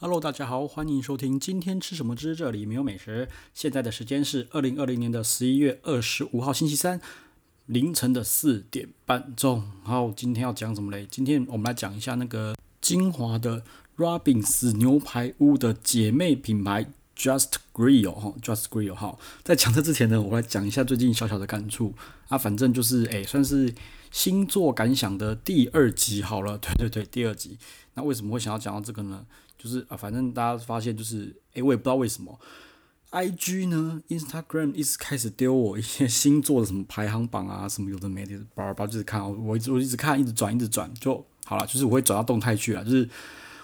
Hello，大家好，欢迎收听今天吃什么之这里没有美食。现在的时间是二零二零年的十一月二十五号星期三凌晨的四点半钟。好，今天要讲什么嘞？今天我们来讲一下那个金华的 Robbins 牛排屋的姐妹品牌 Just Grill 哈，Just Grill 哈。在讲这之前呢，我来讲一下最近小小的感触啊，反正就是诶，算是星座感想的第二集好了。对对对，第二集。那为什么会想要讲到这个呢？就是啊，反正大家发现就是，诶、我也不知道为什么，IG 呢，Instagram 一直开始丢我一些星座的什么排行榜啊，什么有的没的，叭叭就是看，我一直我一直看，一直转，一直转，就好了。就是我会转到动态去啊，就是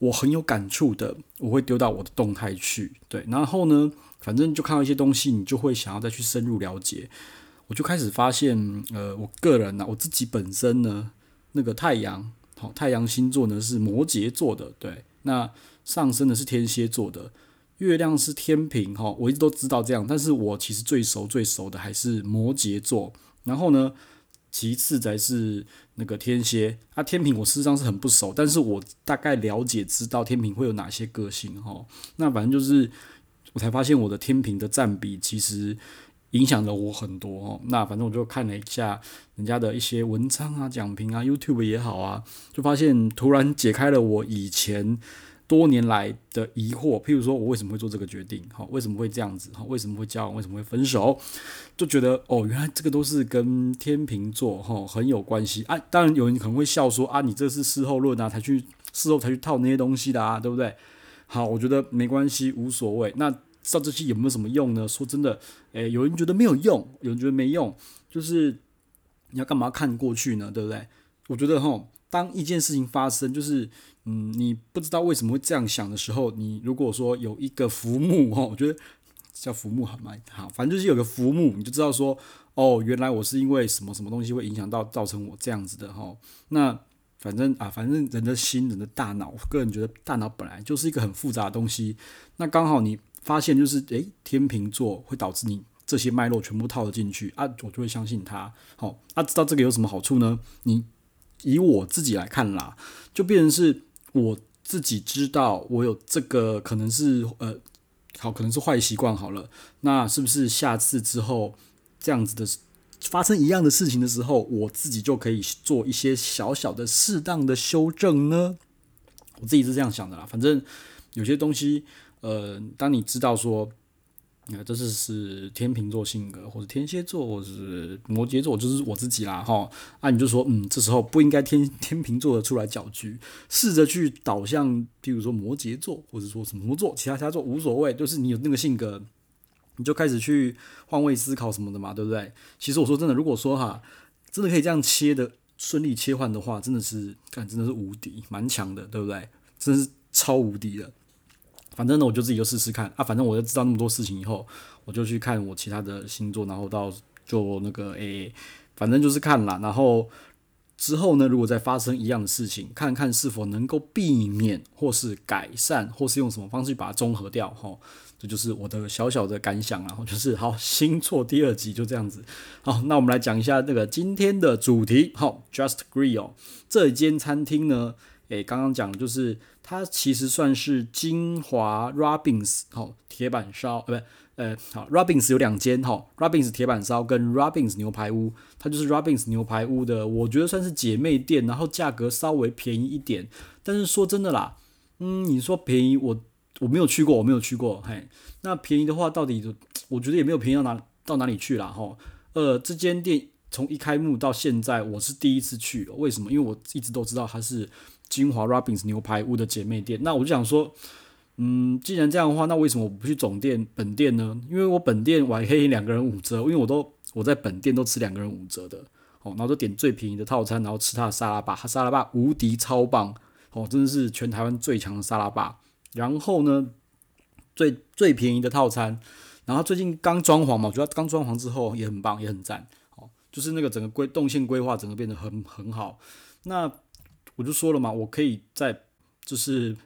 我很有感触的，我会丢到我的动态去。对，然后呢，反正就看到一些东西，你就会想要再去深入了解。我就开始发现，呃，我个人呢、我自己本身呢，那个太阳，好，太阳星座呢是摩羯座的，对，那。上升的是天蝎座的，月亮是天平哈，我一直都知道这样，但是我其实最熟最熟的还是摩羯座，然后呢，其次才是那个天蝎，啊天平我事实上是很不熟，但是我大概了解知道天平会有哪些个性哈，那反正就是我才发现我的天平的占比其实影响了我很多哦，那反正我就看了一下人家的一些文章啊、讲评啊、YouTube 也好啊，就发现突然解开了我以前。多年来的疑惑，譬如说我为什么会做这个决定？哈，为什么会这样子？哈，为什么会交往？为什么会分手？就觉得哦，原来这个都是跟天秤座哈很有关系啊。当然有人可能会笑说啊，你这是事后论啊，才去事后才去套那些东西的啊，对不对？好，我觉得没关系，无所谓。那知道这些有没有什么用呢？说真的，诶，有人觉得没有用，有人觉得没用，就是你要干嘛看过去呢？对不对？我觉得哈，当一件事情发生，就是。嗯，你不知道为什么会这样想的时候，你如果说有一个浮木哈，我觉得叫浮木好吗？好，反正就是有个浮木，你就知道说，哦，原来我是因为什么什么东西会影响到造成我这样子的哈。那反正啊，反正人的心，人的大脑，我个人觉得大脑本来就是一个很复杂的东西。那刚好你发现就是，诶，天秤座会导致你这些脉络全部套了进去啊，我就会相信他。好，啊，知道这个有什么好处呢？你以我自己来看啦，就变成是。我自己知道，我有这个可能是呃，好，可能是坏习惯好了。那是不是下次之后这样子的发生一样的事情的时候，我自己就可以做一些小小的适当的修正呢？我自己是这样想的啦。反正有些东西，呃，当你知道说。你看，这是是天秤座性格，或者天蝎座，或者是摩羯座，就是我自己啦，哈。啊，你就说，嗯，这时候不应该天天秤座的出来搅局，试着去导向，譬如说摩羯座，或者说什么座，其他其他座无所谓，就是你有那个性格，你就开始去换位思考什么的嘛，对不对？其实我说真的，如果说哈，真的可以这样切的顺利切换的话，真的是，看真的是无敌，蛮强的，对不对？真是超无敌的。反正呢，我就自己就试试看啊。反正我就知道那么多事情以后，我就去看我其他的星座，然后到就那个诶、反正就是看啦。然后之后呢，如果再发生一样的事情，看看是否能够避免，或是改善，或是用什么方式把它综合掉。哈，这就是我的小小的感想。然后就是好，星座第二集就这样子。好，那我们来讲一下那个今天的主题。好，Just Grill 这间餐厅呢，诶，刚刚讲就是。它其实算是金华 Robins 好铁板烧，呃不，呃好，Robbins 有两间哈，Robins 铁板烧跟 Robbins 牛排屋，它就是 Robbins 牛排屋的，我觉得算是姐妹店，然后价格稍微便宜一点。但是说真的啦，嗯，你说便宜，我我没有去过，我没有去过，嘿，那便宜的话，到底我觉得也没有便宜到哪到哪里去啦。哈。呃，这间店从一开幕到现在，我是第一次去，为什么？因为我一直都知道它是。金华 Robbins 牛排屋的姐妹店，那我就想说，嗯，既然这样的话，那为什么我不去总店本店呢？因为我本店我还可以两个人五折，因为我都我在本店都吃两个人五折的，哦，然后就点最便宜的套餐，然后吃他的沙拉吧，他沙拉吧无敌超棒，哦，真的是全台湾最强的沙拉吧。然后呢，最最便宜的套餐，然后最近刚装潢嘛，我觉得刚装潢之后也很棒，也很赞，哦，就是那个整个规动线规划整个变得很很好，那。我就说了嘛，我可以在就是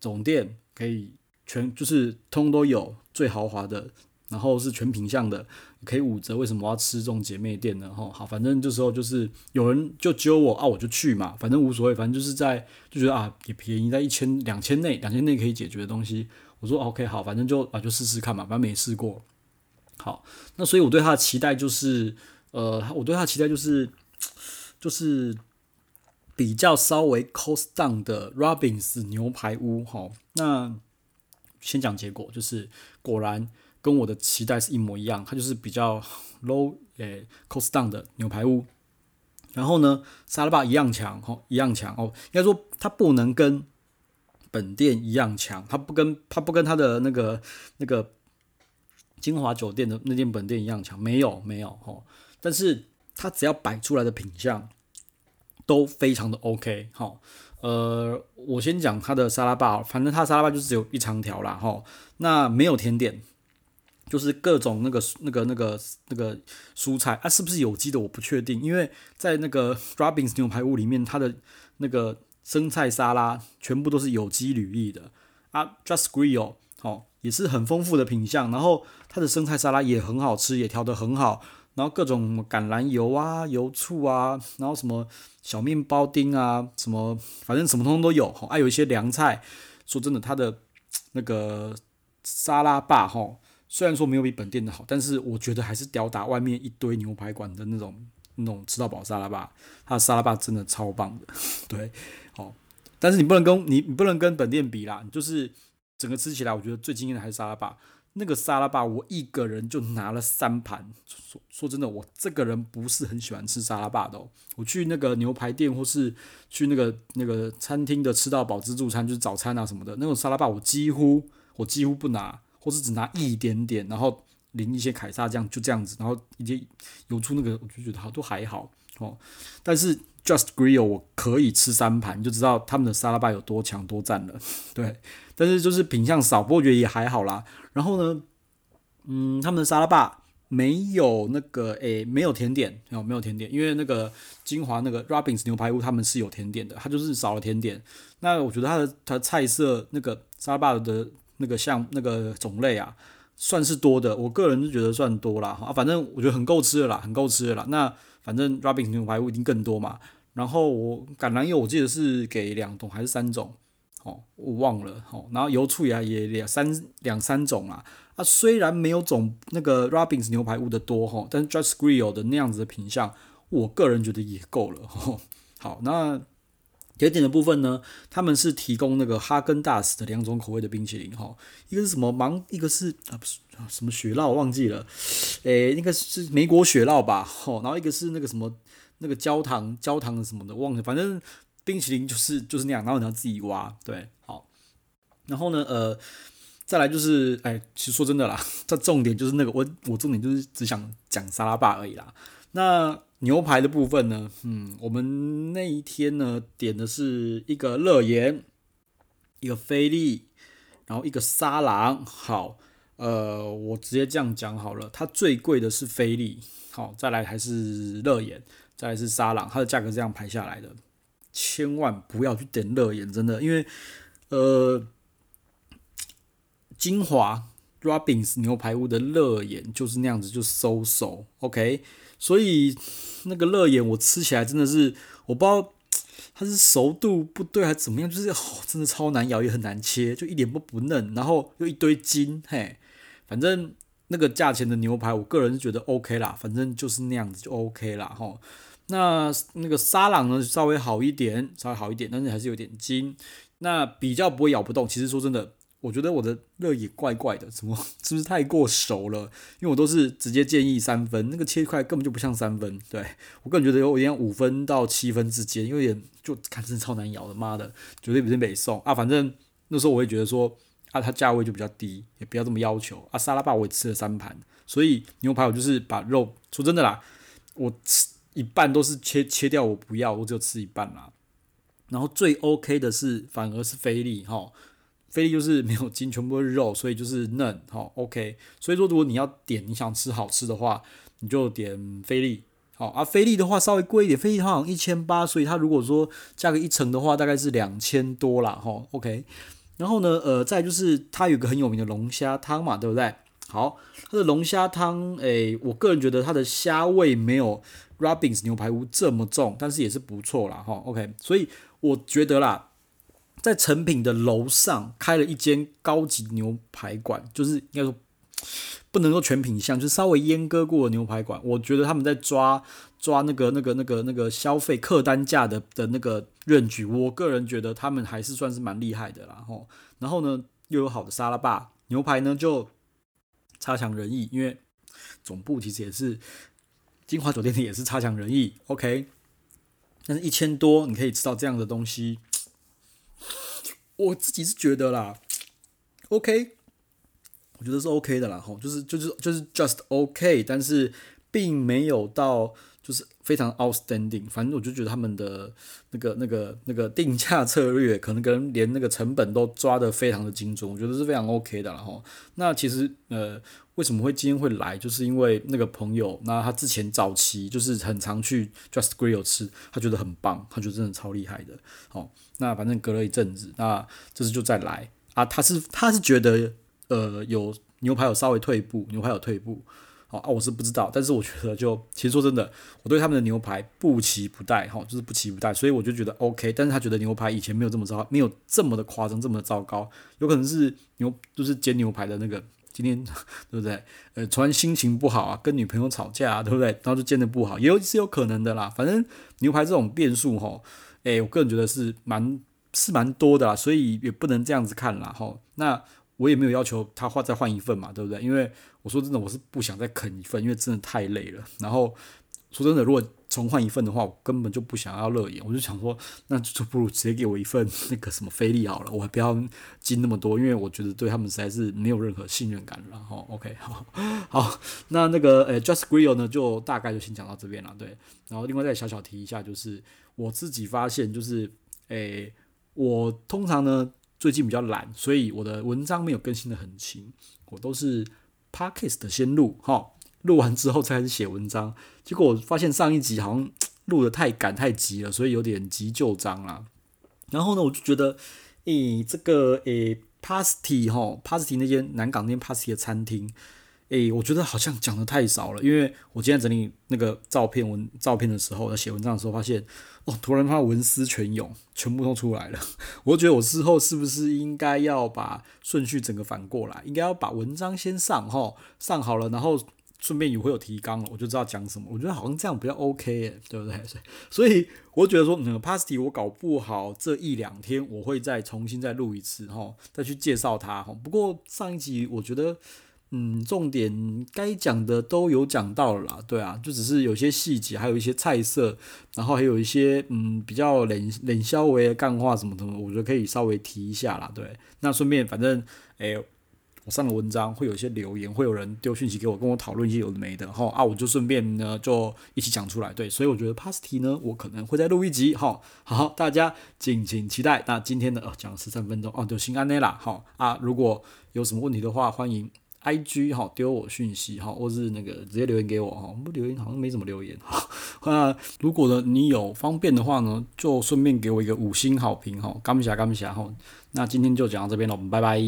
总店可以全就是通都有最豪华的然后是全品项的，可以五折。为什么我要吃这种姐妹店呢？吼，好，反正这时候就是有人就揪我啊，我就去嘛，反正无所谓，反正就是在就觉得啊也便宜，在一千两千内，两千内可以解决的东西，我说 OK 好，反正就啊就试试看嘛，反正没试过。好，那所以我对他的期待就是，呃，我对他的期待就是就是比较稍微 cost down 的 Robins 牛排屋。好，那先讲结果，就是果然。跟我的期待是一模一样，它就是比较 low 诶、cost down 的牛排屋。然后呢，沙拉吧一样强，吼，一样强哦。应该说它不能跟本店一样强，它不跟它不跟它的那个那个金华酒店的那间本店一样强，没有没有吼。但是它只要摆出来的品相都非常的 OK，好。呃，我先讲它的沙拉吧，反正它的沙拉吧就是只有一长条啦，哈，那没有甜点。就是各种那个那个那个那个蔬菜啊，是不是有机的我不确定，因为在那个 Robbins 牛排屋里面，它的那个生菜沙拉全部都是有机履历的啊。Just Grill 哦，也是很丰富的品相，然后它的生菜沙拉也很好吃，也调得很好，然后各种橄榄油啊、油醋啊，然后什么小面包丁啊，什么反正什么通通都有，还、有一些凉菜。说真的，它的那个沙拉吧，哈。虽然说没有比本店的好，但是我觉得还是吊打外面一堆牛排馆的那种那种吃到饱沙拉吧。它的沙拉吧真的超棒的，对，好，但是你不能跟你你不能跟本店比啦，就是整个吃起来，我觉得最惊艳的还是沙拉吧。那个沙拉吧，我一个人就拿了三盘。说说真的，我这个人不是很喜欢吃沙拉吧的。我去那个牛排店或是去那个那个餐厅的吃到饱自助餐，就是早餐啊什么的那种沙拉吧，我几乎我几乎不拿。或是只拿一点点，然后淋一些凯撒酱，就这样子，然后一些油出那个，我就觉得好都还好哦。但是 Just Grill 我可以吃三盘，就知道他们的沙拉吧有多强多赞了。对，但是就是品相少，不过我觉得也还好啦。然后呢，嗯，他们的沙拉吧没有那个，诶，没有甜点，哦，没有甜点，因为那个金华那个 robbins 牛排屋他们是有甜点的，它就是少了甜点。那我觉得它的它的菜色那个沙拉吧的。那个像那个种类啊，算是多的，我个人是觉得算多啦。啊，反正我觉得很够吃的啦，很够吃的啦。那反正 Robins 牛排屋一定更多嘛。然后我橄榄油我记得是给两种还是三种，哦，我忘了。哦，然后油醋也也两三两三种啦。啊，虽然没有总那个 Robins 牛排屋的多哈，但是 Just Grill 的那样子的品相，我个人觉得也够了。好，那。甜点的部分呢，他们是提供那个哈根达斯的两种口味的冰淇淋哈，一个是什么芒，一个是啊不是啊什么雪酪忘记了，诶、欸，那个是莓果雪酪吧，吼，然后一个是那个什么那个焦糖焦糖什么的忘了，反正冰淇淋就是就是那样，然后你要自己挖，对，好，然后呢，呃，再来就是，哎，其实说真的啦，这重点就是那个我我重点就是只想讲沙拉霸而已啦，那。牛排的部分呢，嗯，我们那一天呢点的是一个肋盐，一个菲力，然后一个沙朗。好，呃，我直接这样讲好了，它最贵的是菲力，好，再来还是肋盐，再来是沙朗，它的价格这样排下来的，千万不要去点肋盐，真的，因为呃，精华 Robbins 牛排屋的肋眼就是那样子，就 so so，OK。所以那个肋眼我吃起来真的是，我不知道它是熟度不对还是怎么样，就是哦，真的超难咬，也很难切，就一点都不嫩，然后又一堆筋，嘿，反正那个价钱的牛排，我个人是觉得 OK 啦，反正就是那样子就 OK 啦，吼。那那个沙朗呢，稍微好一点，稍微好一点，但是还是有点筋，那比较不会咬不动。其实说真的。我觉得我的肉也怪怪的，怎么 是不是太过熟了？因为我都是直接建议三分，那个切块根本就不像三分。对，我个人觉得有点五分到七分之间，因为也就看真的超难咬的，妈的，绝对不是北送啊！反正那时候我也觉得说啊，它价位就比较低，也不要这么要求啊。沙拉吧我也吃了三盘，所以牛排我就是把肉，说真的啦，我吃一半都是切切掉，我不要，我只有吃一半啦。然后最 OK 的是反而是菲力哈。菲力就是没有筋，全部是肉，所以就是嫩，好，OK。所以说，如果你要点你想吃好吃的话，你就点菲力，好啊。菲力的话稍微贵一点，菲力好像一千八，所以它如果说价格一层的话，大概是两千多啦，哈，OK。然后呢，呃，再就是它有个很有名的龙虾汤嘛，对不对？好，它的龙虾汤，诶，我个人觉得它的虾味没有 Robbins 牛排屋这么重，但是也是不错啦，哈。OK，所以我觉得啦，在成品的楼上开了一间高级牛排馆，就是应该说不能说全品相，就是稍微阉割过的牛排馆。我觉得他们在抓抓那个那个那个那个消费客单价的的那个 range，我个人觉得他们还是算是蛮厉害的啦，哈。然后呢，又有好的沙拉吧，牛排呢就。差强人意，因为总部其实也是金华酒店里也是差强人意，OK。但是一千多你可以吃到这样的东西，我自己是觉得啦，OK，我觉得是 OK 的啦，吼，就是就是就是 just OK，但是并没有到。就是非常 outstanding，反正我就觉得他们的那个、那个、那个定价策略，可能跟连那个成本都抓得非常的精准，我觉得是非常 OK 的啦，吼。那其实呃，为什么会今天会来，就是因为那个朋友，那他之前早期就是很常去 Just Grill 吃，他觉得很棒，他觉得真的超厉害的。好，那反正隔了一阵子，那这次就再来啊，他是他是觉得呃有牛排有稍微退步，牛排有退步。哦啊，我是不知道，但是我觉得就其实说真的，我对他们的牛排不期不待，哈，就是不期不待，所以我就觉得 OK。但是他觉得牛排以前没有这么糟，没有这么的夸张，这么的糟糕，有可能是牛就是煎牛排的那个今天 对不对？呃，突然心情不好啊，跟女朋友吵架啊，对不对？然后就煎得不好，也是有可能的啦。反正牛排这种变数哈，诶，我个人觉得是蛮是蛮多的啦，所以也不能这样子看啦。哈。那我也没有要求他换再换一份嘛，对不对？因为我说真的，我是不想再啃一份，因为真的太累了。然后说真的，如果重换一份的话，我根本就不想要乐眼，我就想说，那就不如直接给我一份那个什么菲力好了，我还不要进那么多，因为我觉得对他们实在是没有任何信任感。然后 OK，好，好，那那个呃，Just Grill 呢，就大概就先讲到这边了。对，然后另外再小小提一下，就是我自己发现，就是诶，我通常呢最近比较懒，所以我的文章没有更新得很勤，我都是。Podcast 的先录哈，录完之后才开始写文章。结果我发现上一集好像 录得太赶太急了，所以有点急就章啦。然后呢，我就觉得，诶、这个诶、Pasty 哈，Pasty 那间南港那间 Pasty 的餐厅，诶、我觉得好像讲得太少了。因为我今天整理那个照片文照片的时候，在写文章的时候发现。哦，突然发现文思泉涌，全部都出来了。我觉得我之后是不是应该要把顺序整个反过来？应该要把文章先上哈，上好了，然后顺便也会有提纲了，我就知道讲什么。我觉得好像这样比较 OK 耶，对不对？所以我觉得说，嗯，Pasty 我搞不好这一两天我会再重新再录一次哈，再去介绍它哈。不过上一集我觉得。嗯，重点该讲的都有讲到了啦，对啊，就只是有些细节，还有一些菜色，然后还有一些嗯比较冷冷消微的干话什么什么，我觉得可以稍微提一下啦，对。那顺便反正，哎，我上了文章会有一些留言，会有人丢讯息给我，跟我讨论一些有的没的，哈啊，我就顺便呢就一起讲出来，对。所以我觉得 Pasty 呢，我可能会再录一集，哈，好，大家敬请期待。那今天的哦讲了十三分钟哦，就先安内啦，好啊，如果有什么问题的话，欢迎。I G 哈丢我讯息哈，或是那个直接留言给我哈，不留言好像没什么留言哈。那 如果呢你有方便的话呢，就顺便给我一个五星好评哈，感谢感谢哈。那今天就讲到这边了，我们拜拜。